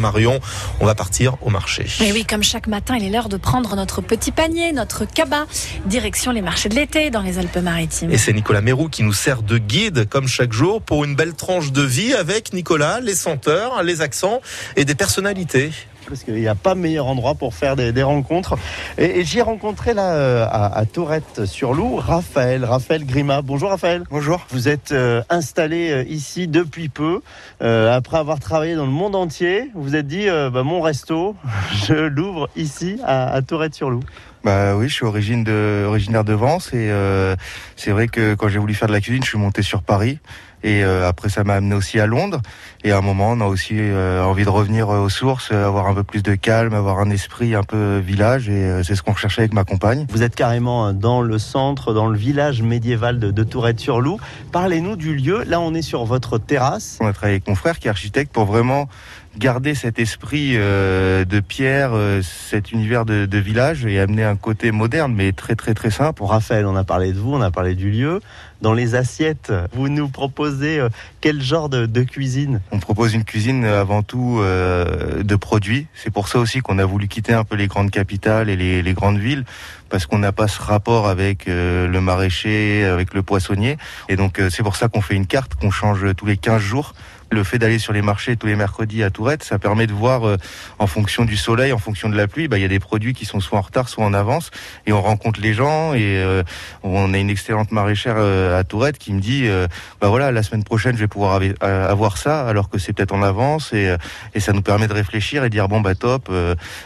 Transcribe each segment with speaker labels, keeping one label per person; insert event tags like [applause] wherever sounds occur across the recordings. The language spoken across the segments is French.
Speaker 1: Marion, on va partir au marché.
Speaker 2: Et oui, comme chaque matin, il est l'heure de prendre notre petit panier, notre cabas, direction les marchés de l'été dans les Alpes-Maritimes.
Speaker 1: Et c'est Nicolas Mérou qui nous sert de guide, comme chaque jour, pour une belle tranche de vie avec Nicolas, les senteurs, les accents et des personnalités
Speaker 3: parce qu'il n'y a pas meilleur endroit pour faire des, rencontres. Et, j'y ai rencontré là euh, à, Tourette-sur-Loup Raphaël, Raphaël Grima. Bonjour Raphaël.
Speaker 4: Bonjour.
Speaker 3: Vous êtes euh, installé euh, ici depuis peu, après avoir travaillé dans le monde entier. Vous vous êtes dit, bah, mon resto, [laughs] je l'ouvre ici à, à Tourette-sur-Loup.
Speaker 4: Bah oui, je suis origine de, originaire de Vence et c'est vrai que quand j'ai voulu faire de la cuisine, je suis monté sur Paris. Et euh, après, ça m'a amené aussi à Londres. Et à un moment, on a aussi euh, envie de revenir euh, aux sources, avoir un peu plus de calme, avoir un esprit un peu village. Et c'est ce qu'on recherchait avec ma compagne.
Speaker 3: Vous êtes carrément dans le centre, dans le village médiéval de, de Tourette-sur-Loup. Parlez-nous du lieu. Là, on est sur votre terrasse.
Speaker 4: On a travaillé avec mon frère qui est architecte pour vraiment garder cet esprit de pierre, cet univers de, de, village et amener un côté moderne, mais très très très simple.
Speaker 3: Raphaël, on a parlé de vous, on a parlé du lieu. Dans les assiettes, vous nous proposez euh, quel genre de, cuisine?
Speaker 4: On propose une cuisine euh, avant tout euh, de produits. C'est pour ça aussi qu'on a voulu quitter un peu les grandes capitales et les, grandes villes parce qu'on n'a pas ce rapport avec le maraîcher, avec le poissonnier. Et donc c'est pour ça qu'on fait une carte qu'on change tous les 15 jours le fait d'aller sur les marchés tous les mercredis à Tourette, ça permet de voir en fonction du soleil, en fonction de la pluie, bah, il y a des produits qui sont soit en retard, soit en avance, et on rencontre les gens. Et on a une excellente maraîchère à Tourette qui me dit, bah voilà, la semaine prochaine, je vais pouvoir avoir ça, alors que c'est peut-être en avance, et, et ça nous permet de réfléchir et dire bon bah top.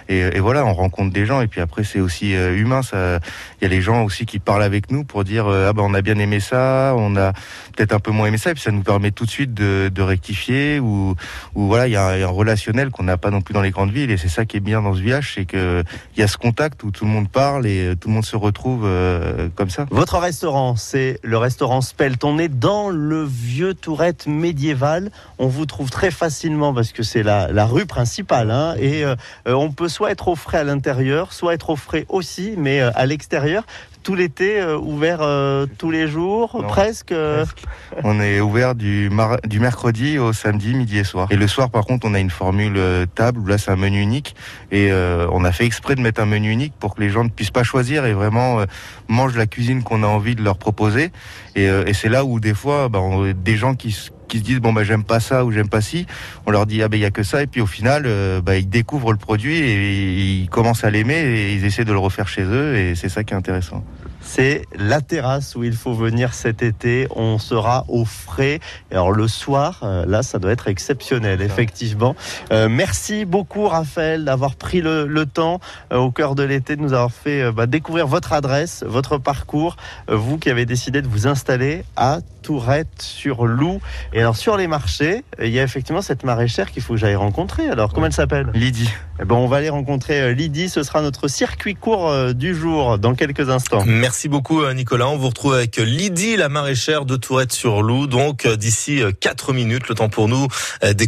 Speaker 4: Et, voilà, on rencontre des gens, et puis après c'est aussi humain. Ça, il y a les gens aussi qui parlent avec nous pour dire ah bah on a bien aimé ça, on a peut-être un peu moins aimé ça, et puis ça nous permet tout de suite de, rectifier ou ou voilà, il y a un, relationnel qu'on n'a pas non plus dans les grandes villes et c'est ça qui est bien dans ce village, c'est que il y a ce contact où tout le monde parle et euh, tout le monde se retrouve euh, comme ça.
Speaker 3: Votre restaurant, c'est le restaurant Spelt. On est dans le vieux Tourette médiéval. On vous trouve très facilement parce que c'est la, la, rue principale hein, et euh, on peut soit être au frais à l'intérieur, soit être au frais aussi, mais à l'extérieur tout l'été, euh, ouvert euh, tous les jours, presque, [laughs]
Speaker 4: On est ouvert du, du mercredi au samedi, midi et soir. Et le soir, par contre, on a une formule euh, table où là, c'est un menu unique. Et on a fait exprès de mettre un menu unique pour que les gens ne puissent pas choisir et vraiment mangent la cuisine qu'on a envie de leur proposer. Et, c'est là où des fois, bah, on, des gens qui qui se disent bon bah j'aime pas ça ou j'aime pas ci, on leur dit ah ben il y a que ça et puis au final bah, ils découvrent le produit et ils commencent à l'aimer et ils essaient de le refaire chez eux et c'est ça qui est intéressant.
Speaker 3: C'est la terrasse où il faut venir cet été. On sera au frais. Alors le soir, euh, là, ça doit être exceptionnel, effectivement. Euh, merci beaucoup, Raphaël, d'avoir pris le, temps euh, au cœur de l'été de nous avoir fait bah, découvrir votre adresse, votre parcours. vous qui avez décidé de vous installer à Tourette sur Loup. Et alors sur les marchés, il y a effectivement cette maraîchère qu'il faut que j'aille rencontrer. Alors comment elle s'appelle?
Speaker 4: Lydie.
Speaker 3: Eh ben, on va aller rencontrer Lydie. Ce sera notre circuit court du jour dans quelques instants.
Speaker 1: Merci. Beaucoup euh, Nicolas. On vous retrouve avec Lydie, la maraîchère de Tourette sur Loup. Donc euh, d'ici 4 euh, minutes, le temps pour nous d'écouter